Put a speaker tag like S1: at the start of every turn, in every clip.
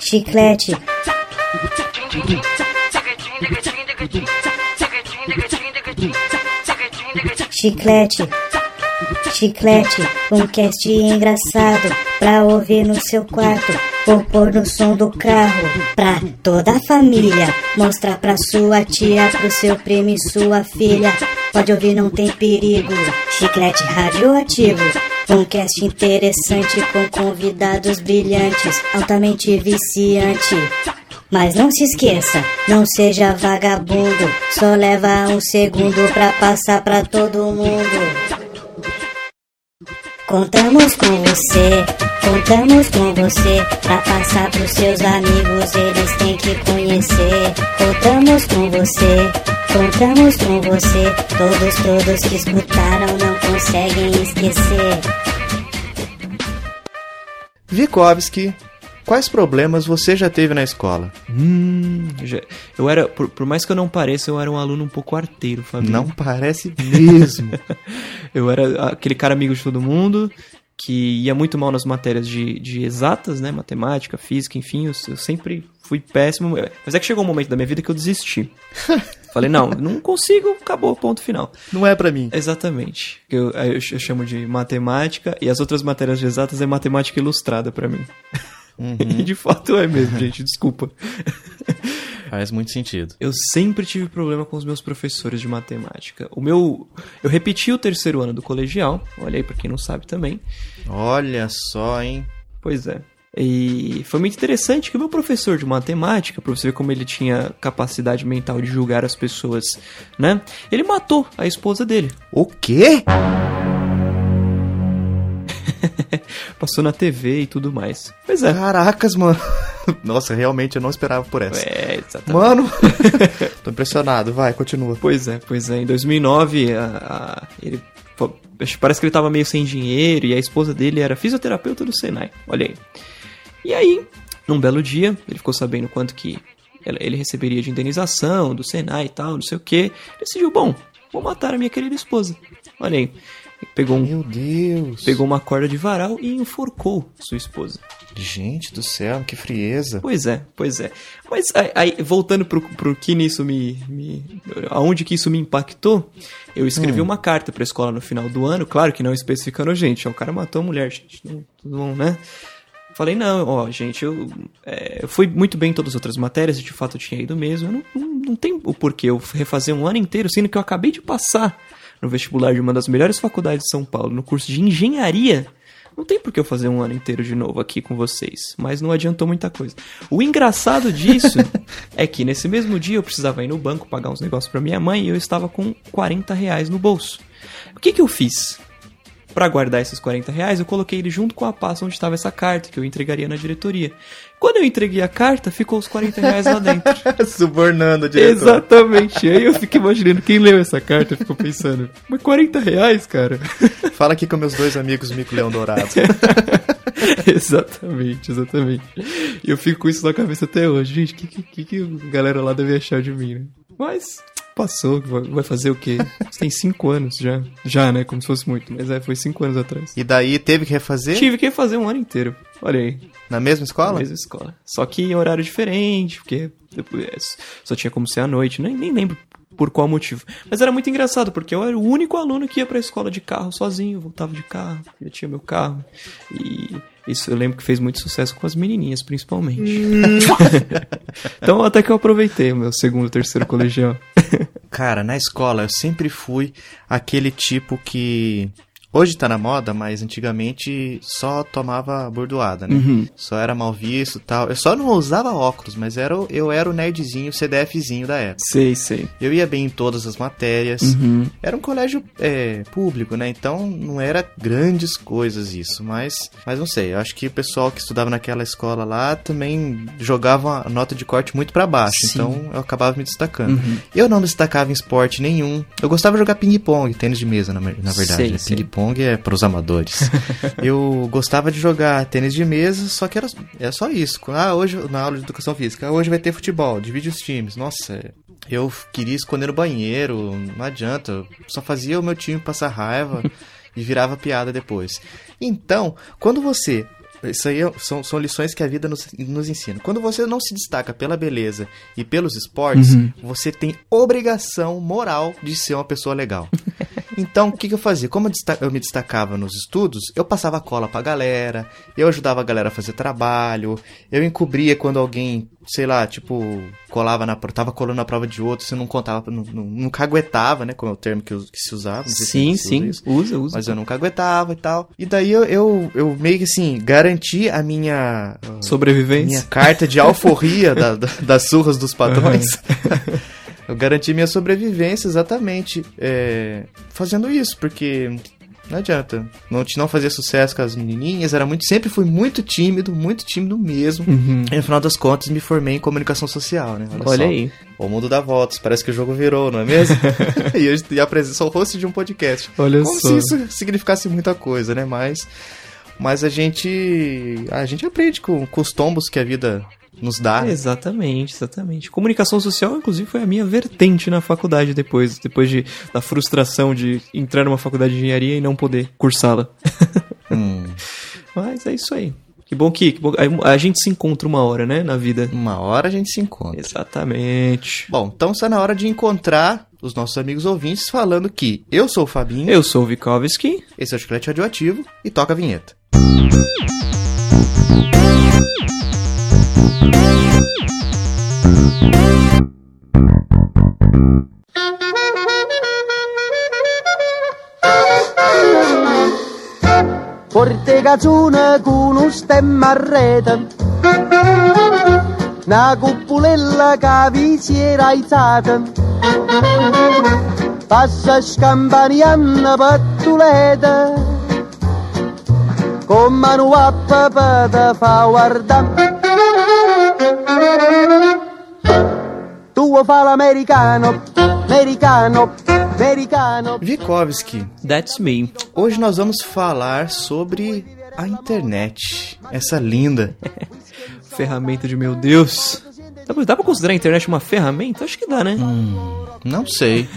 S1: Chiclete. Chiclete. Chiclete, um cast engraçado pra ouvir no seu quarto ou pôr no som do carro pra toda a família. Mostrar pra sua tia, pro seu primo e sua filha. Pode ouvir, não tem perigo. Chiclete radioativo. Um cast interessante com convidados brilhantes, altamente viciante. Mas não se esqueça, não seja vagabundo. Só leva um segundo pra passar pra todo mundo. Contamos com você, contamos com você Pra passar pros seus amigos, eles têm que conhecer. Contamos com você, contamos com você Todos, todos que escutaram não conseguem esquecer.
S2: Vikovski, quais problemas você já teve na escola?
S3: Hum, já- eu era, por, por mais que eu não pareça, eu era um aluno um pouco arteiro, Fabinho.
S2: Não parece mesmo.
S3: Eu era aquele cara amigo de todo mundo, que ia muito mal nas matérias de, de exatas, né? Matemática, física, enfim, eu, eu sempre fui péssimo. Mas é que chegou um momento da minha vida que eu desisti. Falei, não, não consigo, acabou, ponto final.
S2: Não é pra mim.
S3: Exatamente. Eu, eu, eu chamo de matemática e as outras matérias de exatas é matemática ilustrada pra mim. E de fato é mesmo, gente, desculpa.
S2: Faz muito sentido.
S3: Eu sempre tive problema com os meus professores de matemática. O meu. Eu repeti o terceiro ano do colegial, olha aí pra quem não sabe também.
S2: Olha só, hein?
S3: Pois é. E foi muito interessante que o meu professor de matemática, pra você ver como ele tinha capacidade mental de julgar as pessoas, né? Ele matou a esposa dele.
S2: O quê?
S3: Passou na TV e tudo mais. Pois é.
S2: Caracas, mano. Nossa, realmente eu não esperava por essa.
S3: É, exatamente.
S2: Mano, tô impressionado. Vai, continua.
S3: Pois é, pois é. Em 2009, a, a- ele parece que ele tava meio sem dinheiro e a esposa dele era fisioterapeuta do Senai. Olha aí. E aí, num belo dia, ele ficou sabendo quanto que ele ele receberia de indenização do Senai e tal, não sei o que. Decidiu, bom, vou matar a minha querida esposa. Olha aí. Pegou, um,
S2: Meu Deus.
S3: pegou uma corda de varal e enforcou sua esposa.
S2: Gente do céu, que frieza.
S3: Pois é, pois é. Mas aí, voltando pro, pro que nisso me, me. aonde que isso me impactou, eu escrevi uma carta pra escola no final do ano, claro que não especificando, gente, o cara matou a mulher, gente, não, tudo bom, né? Falei, não, ó, gente, eu, é, eu fui muito bem em todas as outras matérias, e de fato eu tinha ido mesmo, eu não, não, não tem o porquê eu refazer um ano inteiro, sendo que eu acabei de passar no vestibular de uma das melhores faculdades de São Paulo, no curso de engenharia, não tem por que eu fazer um ano inteiro de novo aqui com vocês, mas não adiantou muita coisa. O engraçado disso é que nesse mesmo dia eu precisava ir no banco pagar uns negócios pra minha mãe e eu estava com 40 reais no bolso. O que que eu fiz? Pra guardar esses 40 reais, eu coloquei ele junto com a pasta onde estava essa carta que eu entregaria na diretoria. Quando eu entreguei a carta, ficou os 40 reais lá dentro.
S2: Subornando o diretor.
S3: Exatamente. Aí eu fiquei imaginando quem leu essa carta ficou pensando, mas 40 reais, cara?
S2: Fala aqui com meus dois amigos Mico Leão Dourado.
S3: exatamente, exatamente. E eu fico com isso na cabeça até hoje. Gente, o que, que, que a galera lá deve achar de mim, né? Mas passou, vai fazer o quê? Isso Tem cinco anos já. Já, né? Como se fosse muito. Mas é, foi cinco anos atrás.
S2: E daí teve que refazer
S3: Tive que fazer um ano inteiro. Olha aí.
S2: na mesma
S3: Na
S2: escola?
S3: mesma escola. Só que em horário diferente, porque depois só tinha como ser à noite, nem, nem lembro por qual motivo. Mas era muito engraçado, porque eu era o único aluno que ia pra escola de carro sozinho, voltava de carro, já tinha meu carro. E isso eu lembro que fez muito sucesso com as menininhas, principalmente. então até que eu aproveitei o meu segundo, terceiro colegial.
S2: Cara, na escola eu sempre fui aquele tipo que. Hoje tá na moda, mas antigamente só tomava bordoada, né?
S3: Uhum.
S2: Só era mal visto e tal. Eu só não usava óculos, mas era, eu era o nerdzinho, o CDFzinho da época.
S3: Sei, sei.
S2: Eu ia bem em todas as matérias.
S3: Uhum.
S2: Era um colégio é, público, né? Então não era grandes coisas isso. Mas, mas não sei. Eu acho que o pessoal que estudava naquela escola lá também jogava a nota de corte muito pra baixo.
S3: Sim.
S2: Então eu acabava me destacando.
S3: Uhum.
S2: Eu não me destacava em esporte nenhum. Eu gostava de jogar ping-pong, tênis de mesa, na, na verdade.
S3: Sei,
S2: né?
S3: sei.
S2: Ping-pong é pros amadores. eu gostava de jogar tênis de mesa, só que era, era só isso. Ah, hoje, na aula de educação física, ah, hoje vai ter futebol, divide os times. Nossa, eu queria esconder no banheiro, não adianta. Eu só fazia o meu time passar raiva. e virava piada depois. Então, quando você isso aí é- são, são lições que a vida nos, nos ensina. Quando você não se destaca pela beleza e pelos esportes, você tem obrigação moral de ser uma pessoa legal. Então, o que, que eu fazia? Como eu, desta- eu me destacava nos estudos, eu passava cola pra galera, eu ajudava a galera a fazer trabalho, eu encobria quando alguém, sei lá, tipo, colava na prova, tava colando na prova de outro, você não contava, não, não, não caguetava, né? Como é o termo que, que se usava. não se
S3: Sim,
S2: usa
S3: sim,
S2: isso.
S3: usa, usa.
S2: Mas eu nunca aguentava e tal. E daí eu, eu, eu meio que assim, garanti a minha. ah, minha
S3: Sobrevivência.
S2: carta de alforria da- da- das surras dos patrões. eu garanti minha sobrevivência exatamente é, fazendo isso, porque não adianta. Não, não fazia sucesso com as menininhas, era muito, sempre fui muito tímido, muito tímido mesmo.
S3: Uhum.
S2: E no final das contas me formei em comunicação social, né?
S3: Olha
S2: só.
S3: aí.
S2: O mundo dá voltas, parece que o jogo virou, não é mesmo? e eu e apresento, sou o host de um podcast.
S3: Olha
S2: Como
S3: só.
S2: se isso significasse muita coisa, né? Mas, mas a gente a gente aprende com, com os tombos que a vida nos dá.
S3: Exatamente, exatamente. Comunicação social, inclusive, foi a minha vertente na faculdade depois, depois de, da frustração de entrar numa faculdade de engenharia e não poder cursá-la.
S2: Hum,
S3: Mas é isso aí. Que bom que, que bom- a gente se encontra uma hora, né, na vida.
S2: uma hora a gente se encontra.
S3: Exatamente.
S2: Bom, então está na hora de encontrar os nossos amigos ouvintes falando que eu sou o Fabinho,
S3: Eu sou o Vikovski.
S2: esse é o Chiclete Radioativo e toca a vinheta.
S4: Porte cazzone con un stemma a rete Una cuppulella che vi si era alzata Passa scampanianna pattuleta Con mano a papà te fa guardare Tu fa l'americano, americano, americano
S2: Vikovski,
S3: That's me.
S2: hoje nós vamos falar sobre a internet. Essa linda.
S3: Ferramenta de meu Deus. Dá pra, dá pra considerar a internet uma ferramenta? Acho que dá, né?
S2: Não sei.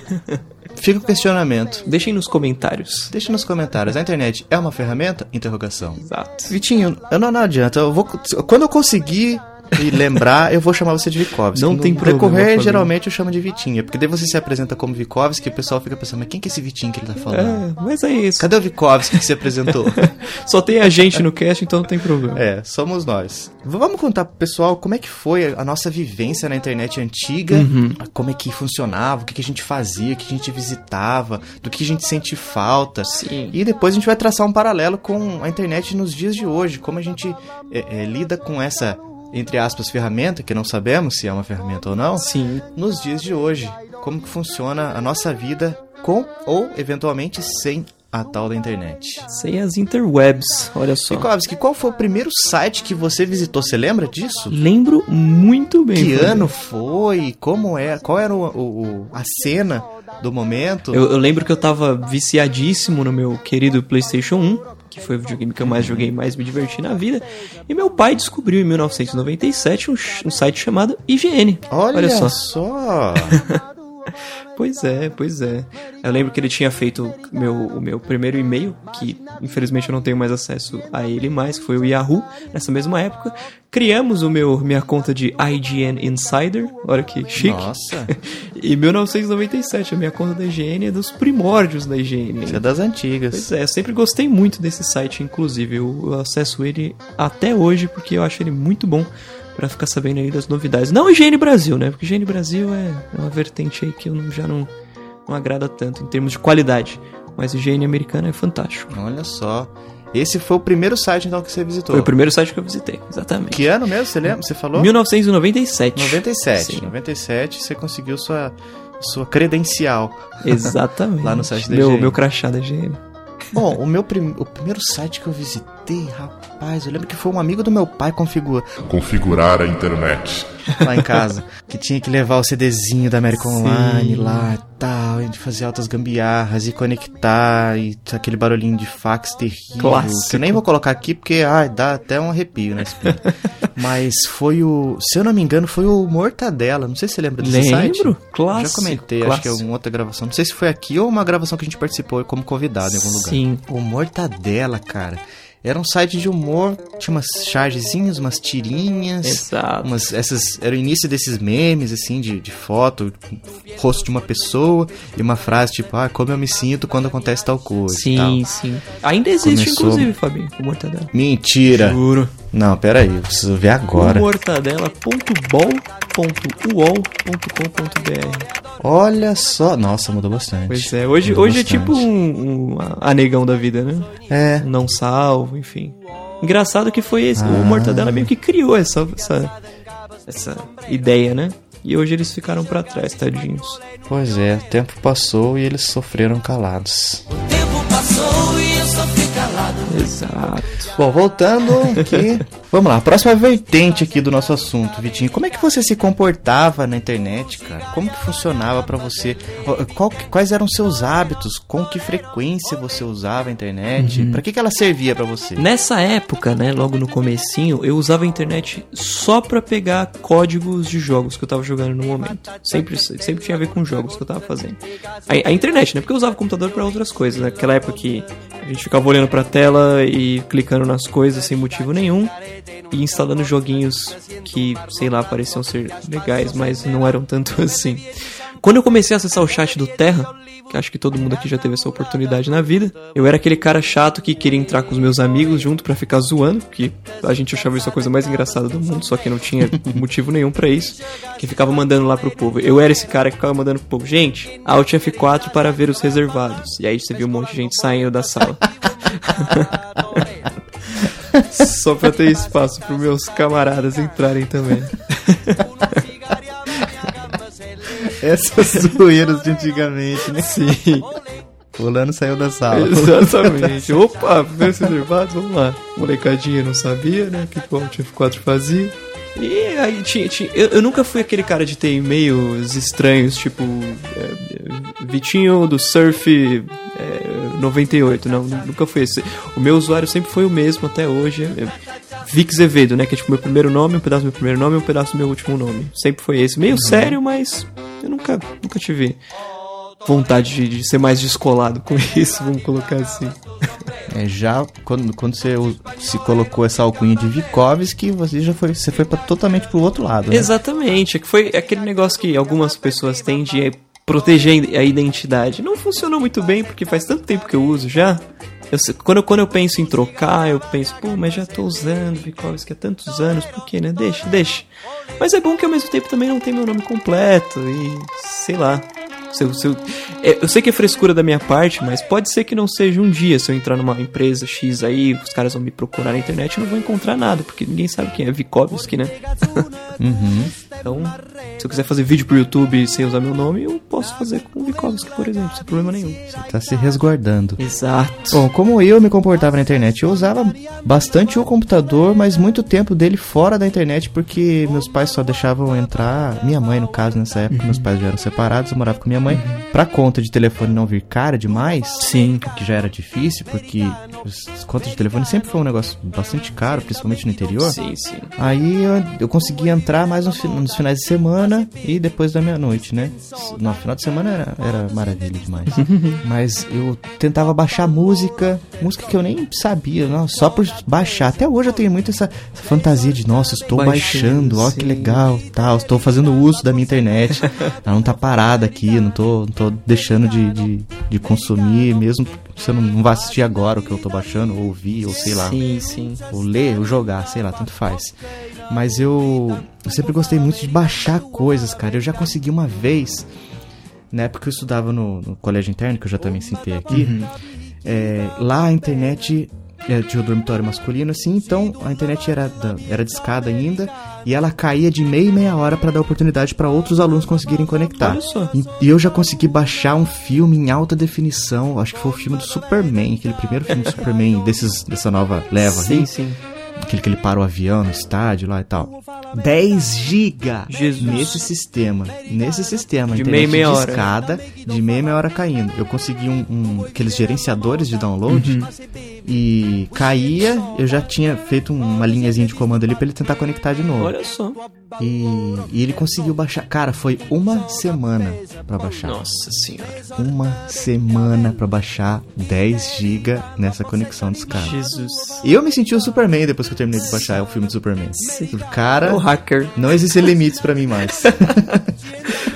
S2: Fica o questionamento.
S3: Deixem nos comentários.
S2: Deixa nos comentários. A internet é uma ferramenta? Interrogação.
S3: Exato.
S2: Vitinho, eu não, não adianta. Eu vou, quando eu conseguir e lembrar, eu vou chamar você de Vikovski.
S3: Não
S2: no
S3: tem problema,
S2: decorrer, geralmente eu chamo de Vitinho. Porque daí você se apresenta como Vikovski e o pessoal fica pensando, mas quem que é esse Vitinho que ele tá falando?
S3: É, mas é isso.
S2: Cadê o Vikovski que se apresentou?
S3: Só tem a gente no cast, então não tem problema.
S2: É, somos nós. Vamos contar pro pessoal como é que foi a nossa vivência na internet antiga,
S3: Uhum.
S2: como é que funcionava, o que, que a gente fazia, o que a gente visitava, do que a gente sente falta.
S3: Sim.
S2: E depois a gente vai traçar um paralelo com a internet nos dias de hoje, como a gente é, é, lida com essa, entre aspas, ferramenta, que não sabemos se é uma ferramenta ou não,
S3: Sim.
S2: nos dias de hoje. Como que funciona a nossa vida com ou eventualmente sem a tal da internet.
S3: Sem as interwebs, olha só.
S2: Vikovski, qual foi o primeiro site que você visitou? Você lembra disso?
S3: Lembro muito bem.
S2: Que ano foi? Como é? Qual era o, o- o- a cena do momento?
S3: Eu, eu lembro que eu tava viciadíssimo no meu querido PlayStation 1, que foi o videogame que eu mais joguei e mais me diverti na vida. E meu pai descobriu em 1997 um, um site chamado IGN.
S2: Olha,
S3: só.
S2: só.
S3: Pois é, pois é. Eu lembro que ele tinha feito meu, o meu primeiro e-mail, que infelizmente eu não tenho mais acesso a ele mais, que foi o Yahoo, nessa mesma época. Criamos o meu minha conta de IGN Insider, olha que chique.
S2: Nossa,
S3: Em 1997, a minha conta da IGN é dos primórdios da IGN.
S2: você é das antigas.
S3: Pois é, eu sempre gostei muito desse site, inclusive. Eu, eu acesso ele até hoje porque eu acho ele muito bom pra ficar sabendo aí das novidades. Não IGN Brasil, né? Porque IGN Brasil é uma vertente aí que eu não- já não, não agrada tanto em termos de qualidade. Mas o IGN americano é fantástico.
S2: Olha só. Esse foi o primeiro site então que você visitou.
S3: Foi o primeiro site que eu visitei, exatamente.
S2: Que ano mesmo? Você lembra? Você falou?
S3: 1997.
S2: 97.
S3: Sim,
S2: 97 você conseguiu sua, sua credencial.
S3: exatamente.
S2: Lá no site da
S3: meu, meu crachá da IGN.
S2: Bom, o meu prim... o primeiro site que eu visitei, rapaz, eu lembro que foi um amigo do meu pai configura
S5: configurar a internet.
S2: lá em casa, que tinha que levar o CDzinho da American
S3: Sim.
S2: Online lá e tal. tal, a gente fazia altas gambiarras e conectar e aquele barulhinho de fax terrível.
S3: Clássico.
S2: Que eu nem vou colocar aqui porque ai, dá até um arrepio na espinha. Mas foi o, se eu não me engano, foi o Mortadela. Não sei se você lembra desse site.
S3: Lembro, clássico.
S2: Já comentei, acho que é
S3: clássico.
S2: uma outra gravação. Não sei se foi aqui ou uma gravação que a gente participou como convidado em algum lugar.
S3: Sim.
S2: O Mortadela, cara. Era um site de humor, tinha umas chargezinhas, umas tirinhas.
S3: Exato.
S2: Umas, essas, era o início desses memes, assim, de, de foto, rosto de uma pessoa e uma frase tipo, ah, como eu me sinto quando acontece tal coisa. e tal.
S3: Sim, sim. Ainda existe,
S2: Começou-
S3: inclusive, Fabinho, o Mortadela.
S2: Mentira!
S3: Juro.
S2: Não, pera aí, eu preciso ver agora.
S3: Mortadela.bol.uol.com.br
S2: Olha só. Nossa, mudou bastante.
S3: Pois é, hoje,
S2: Mudou
S3: hoje é tipo um, um anegão da vida, né?
S2: É.
S3: Um não salvo, enfim. Engraçado que foi esse.
S2: Ah.
S3: O Mortadela meio que criou essa, essa, essa ideia, né? E hoje eles ficaram pra trás, tadinhos.
S2: Pois é, o tempo passou e eles sofreram calados.
S3: Exato.
S2: Bom, voltando aqui. Vamos lá, próxima vertente aqui do nosso assunto, Vitinho. Como é que você se comportava na internet, cara? Como que funcionava pra você? Qual quais eram seus hábitos? Com que frequência você usava a internet? Pra que, que ela servia pra você?
S3: Nessa época, né, logo no comecinho, eu usava a internet só pra pegar códigos de jogos que eu tava jogando no momento. Sempre, sempre tinha a ver com jogos que eu tava fazendo. A, a internet, né? Porque eu usava o computador pra outras coisas. né? Naquela época que a gente ficava olhando pra tela e clicando nas coisas sem motivo nenhum e instalando joguinhos que, sei lá, pareciam ser legais, mas não eram tanto assim. Quando eu comecei a acessar o chat do Terra, que acho que todo mundo aqui já teve essa oportunidade na vida, eu era aquele cara chato que queria entrar com os meus amigos junto pra ficar zoando, que a gente achava isso a coisa mais engraçada do mundo, só que não tinha motivo nenhum pra isso, que ficava mandando lá pro povo. Eu era esse cara que ficava mandando pro povo, gente, Alt F4 para ver os reservados. E aí você viu um monte de gente saindo da sala. Só pra ter espaço pros meus camaradas entrarem também.
S2: Essas zoeiras de antigamente, né?
S3: Sim.
S2: Fulano saiu da sala.
S3: Exatamente. Opa, primeiros reservados, vamos lá. Molecadinha não sabia, né? O que o Alt F4 fazia. E aí tinha. tinha eu, eu nunca fui aquele cara de ter e-mails estranhos, tipo. é, Vitinho do Surf é, 98. Não, nunca fui esse. O meu usuário sempre foi o mesmo até hoje. É, Vix Evedo, né? Que é tipo meu primeiro nome, um pedaço do meu primeiro nome e um pedaço do meu último nome. Sempre foi esse. Meio sério, mas eu nunca, nunca tive vontade de, de ser mais descolado com isso, vamos colocar assim.
S2: É, já quando, quando você se colocou essa alcunha de Vikovski, você já foi, você foi pra, totalmente pro outro lado, né?
S3: Exatamente, é que foi aquele negócio que algumas pessoas têm de proteger a identidade. Não funcionou muito bem, porque faz tanto tempo que eu uso já. Eu quando, eu- quando eu penso em trocar, eu penso, pô, mas já tô usando Vikovski há tantos anos, por que, né? Deixa, deixa. Mas é bom que ao mesmo tempo também não tem meu nome completo e sei lá. Se eu, se eu, é, eu sei que é frescura da minha parte, mas pode ser que não seja um dia. Se eu entrar numa empresa X aí, os caras vão me procurar na internet e não vão encontrar nada, porque ninguém sabe quem é Vikovski, né?
S2: Uhum.
S3: Então, se eu quiser fazer vídeo pro YouTube sem usar meu nome, eu posso fazer com o Vikovski, por exemplo, sem problema nenhum.
S2: Tá se resguardando.
S3: Exato.
S2: Bom, como eu me comportava na internet, eu usava bastante o computador, mas muito tempo dele fora da internet, porque meus pais só deixavam entrar, minha mãe no caso nessa época, meus pais já eram separados, eu morava com minha mãe, pra conta de telefone não vir cara demais,
S3: Sim.
S2: que já era difícil, porque as contas de telefone sempre foi um negócio bastante caro, principalmente no interior.
S3: Sim, sim.
S2: Aí eu, eu conseguia entrar mais nos, fi- nos finais de semana e depois da meia-noite, né? No final de semana era, era maravilha demais. Mas eu tentava baixar música, música que eu nem sabia, não, só por baixar. Até hoje eu tenho muito essa, essa fantasia de, nossa, estou
S3: Baixando,
S2: ó que legal, tal, estou fazendo uso da minha internet. Ela não tá parada aqui, não tô, não tô deixando de, de, de consumir, mesmo se eu não, não vai assistir agora o que eu tô baixando, ou ouvir, ou sei lá
S3: Sim, sim.
S2: ou ler, ou jogar, sei lá, tanto faz. Mas eu, eu sempre gostei muito de baixar coisas, cara. Eu já consegui uma vez, na época que eu estudava no, no colégio interno, que eu já também citei aqui, é, lá a internet é, tinha o dormitório masculino, assim, então a internet era, era de escada ainda, e ela caía de meia e meia hora para dar oportunidade para outros alunos conseguirem conectar. E, e eu já consegui baixar um filme em alta definição, acho que foi o filme do Superman, aquele primeiro filme do Superman desses, dessa nova leva
S3: Sim,
S2: aí
S3: sim.
S2: Aquele que ele para o avião no estádio lá e tal. 10 GB
S3: Jesus.
S2: nesse sistema. Nesse sistema.
S3: De meia, meia hora.
S2: discada, de meia, meia hora caindo. Eu consegui um, um- aqueles gerenciadores de download
S3: Uhum.
S2: e caía, eu já tinha feito uma linhazinha de comando ali pra ele tentar conectar de novo.
S3: Olha só.
S2: E, e ele conseguiu baixar. Cara, foi uma semana pra baixar.
S3: Nossa senhora.
S2: Uma semana pra baixar 10 GB nessa conexão dos caras.
S3: Jesus.
S2: E eu me senti o Superman depois que eu terminei de baixar o filme do Superman. Cara,
S3: O hacker.
S2: não existem limites pra mim mais.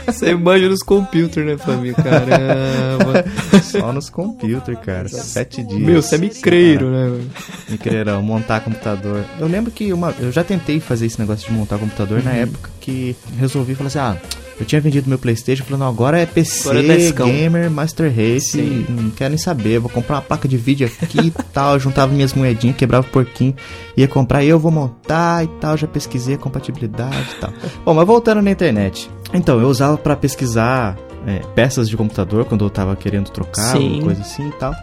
S3: Você manja nos computers, né, família? Caramba.
S2: Só nos computers, cara. Sete dias.
S3: Meu, você é micreiro, né? mano?
S2: Micreirão, montar computador. Eu lembro que uma, eu já tentei fazer esse negócio de montar computador
S3: Uhum.
S2: na época que resolvi falar assim, ah, eu tinha vendido meu Playstation, falando, agora é PC,
S3: Agora é.
S2: Gamer, Master Race, não quero nem saber, vou comprar uma placa de vídeo aqui e tal, juntava minhas moedinhas, quebrava o porquinho, ia comprar, eu vou montar e tal, já pesquisei a compatibilidade e tal. Bom, mas voltando na internet. Então, eu usava pra pesquisar é, peças de computador quando eu tava querendo trocar,
S3: Sim.
S2: alguma coisa assim e tal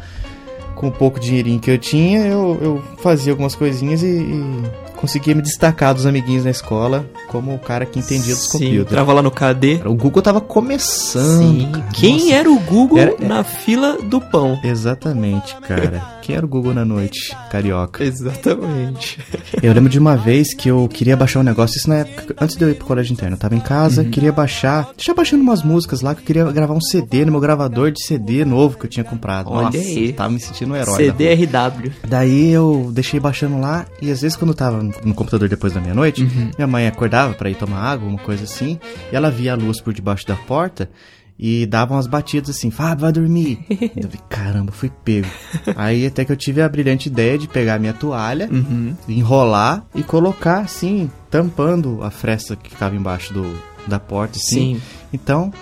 S2: com o pouco dinheirinho que eu tinha, eu, eu fazia algumas coisinhas e, e conseguia me destacar dos amiguinhos na escola como o cara que entendia dos
S3: Sim,
S2: computers.
S3: trava lá no KD.
S2: O Google tava começando.
S3: Sim.
S2: cara.
S3: Quem
S2: Nossa.
S3: era o Google
S2: Era-
S3: na fila do pão?
S2: Exatamente, cara. Quem era o Google na noite? Carioca.
S3: Exatamente.
S2: Eu lembro de uma vez que eu queria baixar um negócio, isso na época, antes de eu ir pro colégio interno. Eu tava em casa,
S3: Uhum.
S2: queria baixar. Deixa baixando umas músicas lá que eu queria gravar um CD no meu gravador de CD novo que eu tinha comprado.
S3: Olha
S2: Nossa,
S3: aí.
S2: tava me sentindo um herói.
S3: CDRW.
S2: Daí eu deixei baixando lá e às vezes quando eu tava no computador depois da meia-noite,
S3: Uhum.
S2: minha mãe acordava pra ir tomar água, uma coisa assim, e ela via a luz por debaixo da porta e dava umas batidas assim, Fábio, vai dormir. eu vi, caramba, fui pego. Aí até que eu tive a brilhante ideia de pegar minha toalha,
S3: Uhum.
S2: enrolar e colocar assim, tampando a fresta que ficava embaixo do, da porta, assim.
S3: Sim.
S2: Então,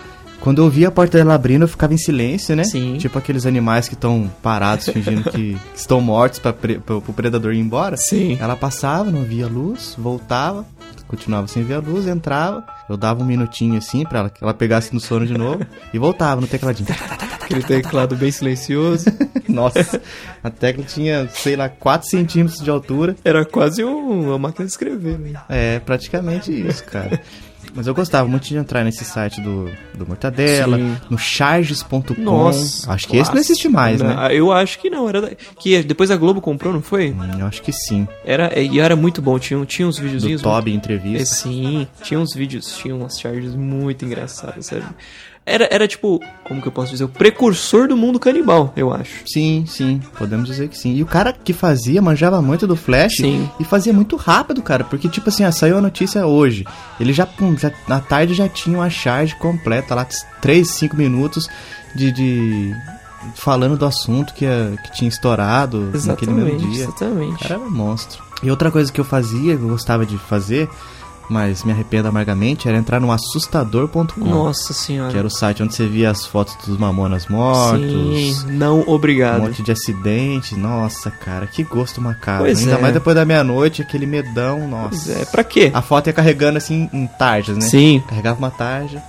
S2: quando eu via a porta dela abrindo, eu ficava em silêncio, né?
S3: Sim.
S2: Tipo aqueles animais que estão parados, fingindo que estão mortos para pre pra, pro predador ir embora.
S3: Sim.
S2: Ela passava, não via luz, voltava, continuava sem ver a luz, entrava. Eu dava um minutinho assim pra ela, que ela pegasse no sono de novo e voltava no tecladinho.
S3: Aquele teclado bem silencioso.
S2: Nossa, a tecla tinha, sei lá, 4 centímetros de altura.
S3: Era quase um- uma máquina de escrever, né?
S2: É, praticamente isso, cara. Mas eu gostava muito de entrar nesse site do, do Mortadela,
S3: Sim.
S2: no charges.com.
S3: Nossa.
S2: Acho que esse não existe mais, né?
S3: Não, Eu acho que não. Era da- que depois a Globo comprou, não foi?
S2: Hum, Eu acho que sim.
S3: Era, e era muito bom. Tinha, tinha uns
S2: Do
S3: videozinhos.
S2: Toby
S3: É,
S2: entrevista.
S3: sim, tinha uns vídeos, tinha umas charges muito engraçadas, sabe? Era, era tipo, como que eu posso dizer? O precursor do mundo canibal, eu acho.
S2: Sim, sim, podemos dizer que sim. E o cara que fazia manjava muito do Flash
S3: Sim.
S2: e fazia muito rápido, cara, porque tipo assim, ah, saiu a notícia hoje. Ele já, pum, já na tarde já tinha uma charge completa lá, 3, 5 minutos de, de falando do assunto que, ia- que tinha estourado naquele mesmo
S3: Exatamente,
S2: dia. O
S3: exatamente.
S2: cara era um monstro. E outra coisa que eu fazia, que eu gostava de fazer, mas me arrependo amargamente, era entrar no assustador.com.
S3: Nossa
S2: Que
S3: senhora.
S2: era o site onde você via as fotos dos mamonas mortos.
S3: Sim, não
S2: Um
S3: obrigado.
S2: monte de acidente. Nossa, cara, que gosto macabro.
S3: Pois
S2: Ainda
S3: é.
S2: mais depois da meia-noite, aquele medão, nossa.
S3: Pois é, pra quê?
S2: A foto ia carregando assim em tarjas, né?
S3: Sim.
S2: Carregava uma tarja,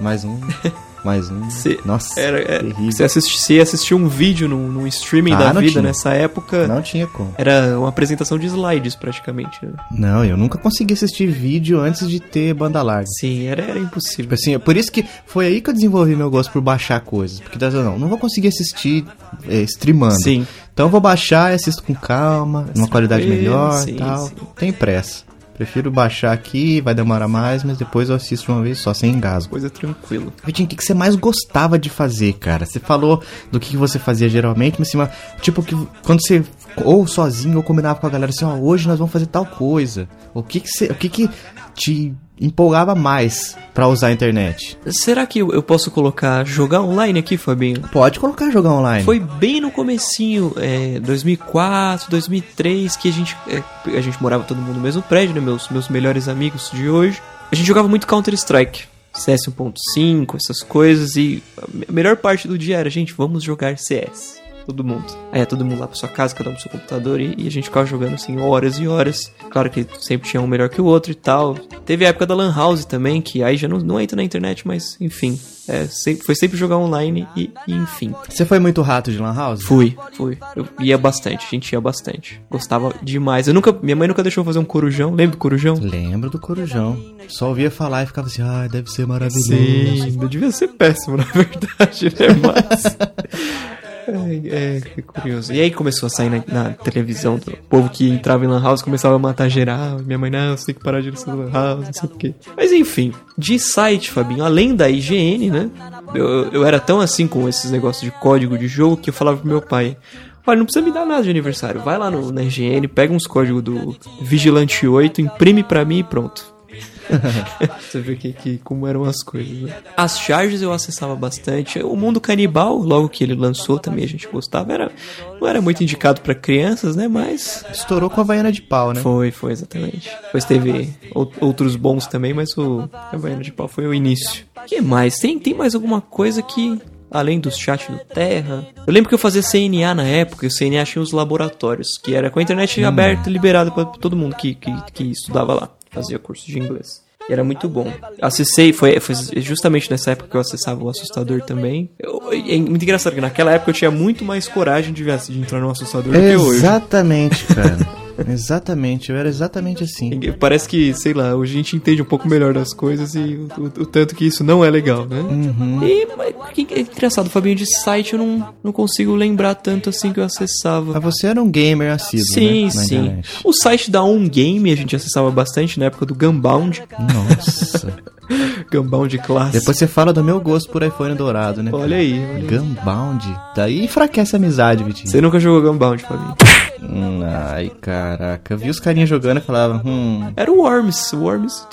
S2: mais um, mais um.
S3: Cê-
S2: Nossa,
S3: Era, é,
S2: terrível.
S3: você, assisti, você assistiu um vídeo num, num streaming
S2: Ah,
S3: da vida
S2: tinha.
S3: nessa época.
S2: Não tinha como.
S3: Era uma apresentação de slides, praticamente. né?
S2: Não, eu nunca consegui assistir vídeo antes de ter banda larga.
S3: Sim, era, era impossível.
S2: Tipo assim, por isso que foi aí que eu desenvolvi meu gosto por baixar coisas. Porque não, não vou conseguir assistir é, streamando.
S3: Sim.
S2: Então eu vou baixar e assisto com calma, numa qualidade melhor
S3: sim,
S2: e tal.
S3: sim.
S2: Tem pressa. Prefiro baixar aqui, vai demorar mais, mas depois eu assisto uma vez só, sem engasgo.
S3: Coisa tranquila.
S2: Vitinho, o que, que você mais gostava de fazer, cara? Você falou do que, que você fazia geralmente, mas assim, tipo, que quando você ou sozinho ou combinava com a galera assim, ó, hoje nós vamos fazer tal coisa. O que que, você, o que, que te empolgava mais pra usar a internet?
S3: Será que eu, posso colocar jogar online aqui, Fabinho?
S2: Pode colocar jogar online.
S3: Foi bem no comecinho, é, 2004, 2003, que a gente, é, a gente morava todo mundo no mesmo prédio, né? Meus, meus melhores amigos de hoje. A gente jogava muito Counter-Strike. CS 1.5, essas coisas, e a me- melhor parte do dia era, gente, vamos jogar CS. Todo mundo. Aí ia todo mundo lá pra sua casa, cada um pro seu computador, e, e a gente ficava jogando assim horas e horas. Claro que sempre tinha um melhor que o outro e tal. Teve a época da Lan House também, que aí já não, não entra na internet, mas enfim. É, sempre, foi sempre jogar online e, e, enfim.
S2: Você foi muito rato de Lan House?
S3: Fui, fui. Eu ia bastante, a gente ia bastante. Gostava demais. Eu nunca, minha mãe nunca deixou eu fazer um corujão. Lembra do corujão?
S2: Lembro do corujão. Só ouvia falar e ficava assim, ah, deve ser maravilhoso.
S3: Sim, devia ser péssimo, na verdade, né? Mas. É, é, curioso. E aí começou a sair na, na, televisão do povo que entrava em Lan House começava a matar geral. Minha mãe, não, você tem que parar de ir no Lan House, não sei o quê. Mas enfim, de site, Fabinho, além da IGN, né? Eu, eu era tão assim com esses negócios de código de jogo que eu falava pro meu pai. Olha, não precisa me dar nada de aniversário. Vai lá no, na IGN, pega uns códigos do Vigilante 8, imprime pra mim e pronto. Você vê que, que, como eram as coisas. Né? As charges eu acessava bastante. O mundo canibal, logo que ele lançou, também a gente gostava. Era, não era muito indicado para crianças, né? Mas.
S2: Estourou com a Havaiana de pau, né?
S3: Foi, foi, exatamente. Depois teve outros bons também, mas o a Havaiana de pau foi o início. O que mais? Tem, tem mais alguma coisa que além dos chats do Terra. Eu lembro que eu fazia CNA na época, e o CNA tinha os laboratórios, que era com a internet hum. aberta e liberada para todo mundo que, que, que estudava lá fazia curso de inglês. E era muito bom. Acessei, foi, foi justamente nessa época que eu acessava o assustador também. Eu, é muito engraçado que naquela época eu tinha muito mais coragem de, de entrar no assustador do que hoje.
S2: Exatamente, cara. Exatamente, eu era exatamente assim.
S3: Parece que, sei lá, hoje a gente entende um pouco melhor das coisas e o, o, o tanto que isso não é legal, né?
S2: Uhum.
S3: E que, é engraçado, Fabinho, de site eu não, não consigo lembrar tanto assim que eu acessava.
S2: Mas você era um gamer assíduo,
S3: sim,
S2: né?
S3: Sim, sim. O site da On Game a gente acessava bastante na época do Gunbound.
S2: Nossa.
S3: Gunbound clássico.
S2: Depois você fala do meu gosto por iPhone dourado, né?
S3: Olha aí.
S2: Olha Gunbound. Daí enfraquece a amizade, Vitinho.
S3: Você nunca jogou Gunbound, Fabinho?
S2: Hum, ai, caraca. Eu vi os carinhas jogando e falava, hum.
S3: Era o Worms, o Worms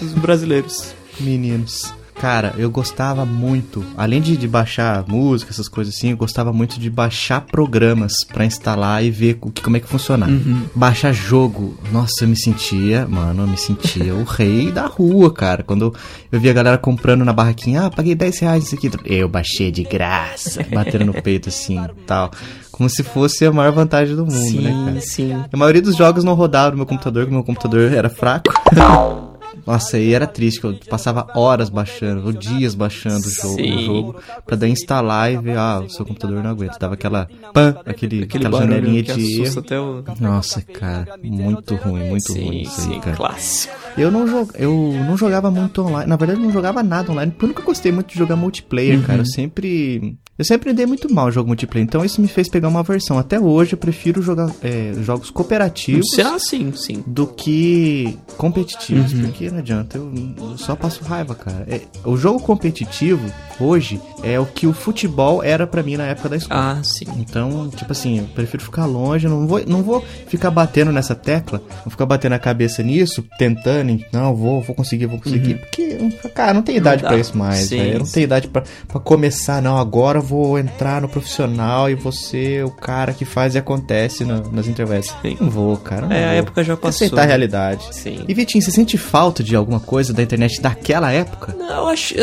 S3: dos brasileiros.
S2: Meninos. Cara, eu gostava muito, além de, de, baixar música, essas coisas assim, eu gostava muito de baixar programas para instalar e ver o que, como é que funcionava. Uhum. Baixar jogo, nossa, eu me sentia, mano, eu me sentia o rei da rua, cara. Quando eu via a galera comprando na barraquinha, ah, paguei 10 reais isso aqui. Eu baixei de graça, batendo no peito assim tal como se fosse a maior vantagem do mundo,
S3: sim,
S2: né, cara?
S3: Sim, sim.
S2: A maioria dos jogos não rodava no meu computador, porque meu computador era fraco. Nossa, aí era triste, que eu passava horas baixando, ou dias baixando o jogo, o jogo, pra daí instalar e ver, ah, o seu computador não aguenta. Dava aquela pan, aquele,
S3: aquele
S2: aquela janelinha de
S3: O...
S2: Nossa, cara, muito ruim, muito
S3: sim,
S2: ruim isso aí, cara.
S3: clássico.
S2: Eu não, jog... eu não jogava muito online, na verdade eu não jogava nada online, porque eu nunca gostei muito de jogar multiplayer, uhum. cara. Eu sempre eu sempre dei muito mal jogo multiplayer, então isso me fez pegar uma versão. Até hoje eu prefiro jogar é, jogos cooperativos
S3: ah, sim, sim.
S2: do que competitivos, uhum. porque não adianta, eu, eu, só passo raiva, cara. É, o jogo competitivo hoje é o que o futebol era para mim na época da escola.
S3: Ah, sim.
S2: Então, tipo assim, eu prefiro ficar longe, não vou, não vou ficar batendo nessa tecla, vou ficar batendo a cabeça nisso, tentando, não, vou, vou conseguir, vou conseguir, uhum. porque, cara, não tem idade para isso mais, sim, Eu não tenho idade para começar, não, agora vou entrar no profissional e você o cara que faz e acontece no, nas intervenções. Não vou, cara. Não
S3: é,
S2: vou.
S3: a época já passou.
S2: Aceitar a realidade.
S3: Sim.
S2: E Vitinho, você sente falta de alguma coisa da internet daquela época?
S3: Não, eu acho.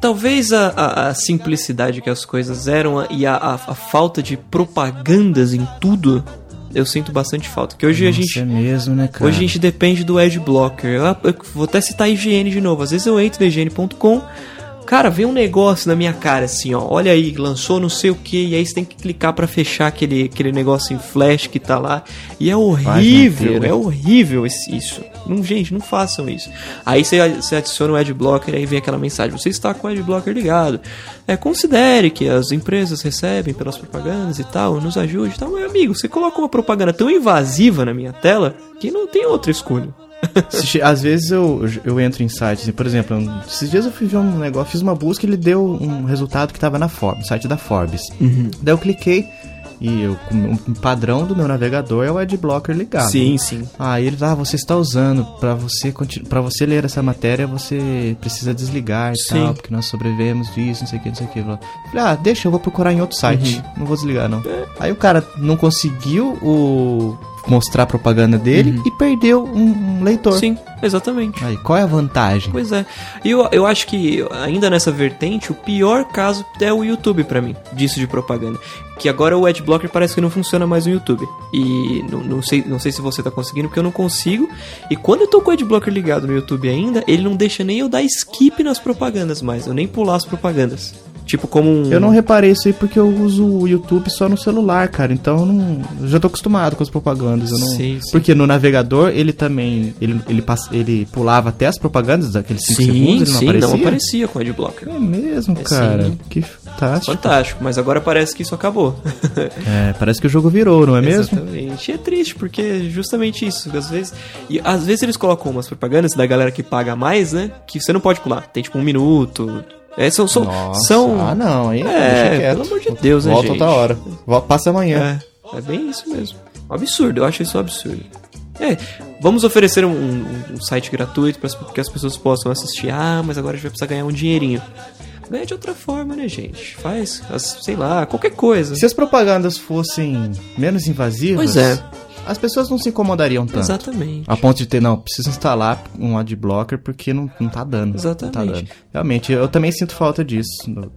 S3: Talvez a, a, a simplicidade que as coisas eram e a, a, a falta de propagandas em tudo eu sinto bastante falta. Que hoje
S2: Nossa,
S3: a gente.
S2: É mesmo, né, cara?
S3: Hoje a gente depende do Ad Blocker. Eu, eu, vou até citar a IGN de novo. Às vezes eu entro no IGN.com, Cara, vem um negócio na minha cara assim, ó. Olha aí, lançou não sei o que, e aí você tem que clicar para fechar aquele, aquele negócio em flash que tá lá. E é horrível, é horrível isso. Não, gente, não façam isso. Aí você, você adiciona o adblocker e aí vem aquela mensagem: você está com o adblocker ligado. É, considere que as empresas recebem pelas propagandas e tal, nos ajude e tal. Meu amigo, você coloca uma propaganda tão invasiva na minha tela que não tem outra escolha.
S2: Às vezes eu, eu entro em sites, por exemplo, esses dias eu fiz um negócio, fiz uma busca e ele deu um resultado que estava na Forbes, no site da Forbes.
S3: Uhum.
S2: Daí eu cliquei e eu, um padrão do meu navegador é o adblocker ligado.
S3: Sim, sim.
S2: Aí ele, ah, você está usando, para você para você ler essa matéria, você precisa desligar e sim. tal, porque nós sobrevivemos disso, não sei o que, não sei o que. Falei, ah, deixa, eu vou procurar em outro site, uhum. não vou desligar não. É. Aí o cara não conseguiu o mostrar a propaganda dele e perdeu um, um leitor.
S3: Sim, exatamente.
S2: Aí, qual é a vantagem?
S3: Pois é. E eu, eu acho que, ainda nessa vertente, o pior caso é o YouTube pra mim, disso de propaganda. Que agora o Adblocker parece que não funciona mais no YouTube. E não, não sei, não sei se você tá conseguindo, porque eu não consigo. E quando eu tô com o Adblocker ligado no YouTube ainda, ele não deixa nem eu dar skip nas propagandas mais, eu nem pular as propagandas. Tipo, como um.
S2: Eu não reparei isso aí porque eu uso o YouTube só no celular, cara. Então eu não. Eu já tô acostumado com as propagandas. Eu não...
S3: Sim, sim.
S2: Porque no navegador ele também. Ele, ele, pass... ele pulava até as propagandas daqueles 5
S3: Sim,
S2: segundos, ele não
S3: sim,
S2: aparecia.
S3: não aparecia com o Adblocker.
S2: É mesmo,
S3: É,
S2: cara.
S3: sim.
S2: Que fantástico.
S3: Fantástico, mas agora parece que isso acabou.
S2: É, parece que o jogo virou, não é mesmo?
S3: Exatamente. E é triste, porque é justamente isso. Às vezes. E às vezes eles colocam umas propagandas da galera que paga mais, né? Que você não pode pular. Tem tipo um minuto. É, são. são,
S2: Nossa,
S3: são
S2: Ah, não, hein?
S3: É, pelo amor de Deus, né,
S2: Volta
S3: gente?
S2: outra hora. Passa amanhã.
S3: É, é bem isso mesmo. Um absurdo, eu acho isso um absurdo. É, vamos oferecer um, um- um site gratuito para que as pessoas possam assistir. Ah, mas agora a gente vai precisar ganhar um dinheirinho. Ganha de outra forma, né, gente? Faz, sei lá, qualquer coisa.
S2: Se as propagandas fossem menos invasivas,
S3: Pois é.
S2: As pessoas não se incomodariam tanto.
S3: Exatamente.
S2: A ponto de ter, não, preciso instalar um adblocker porque não, não tá dando.
S3: Exatamente.
S2: Não tá dando. Realmente, eu também sinto falta disso,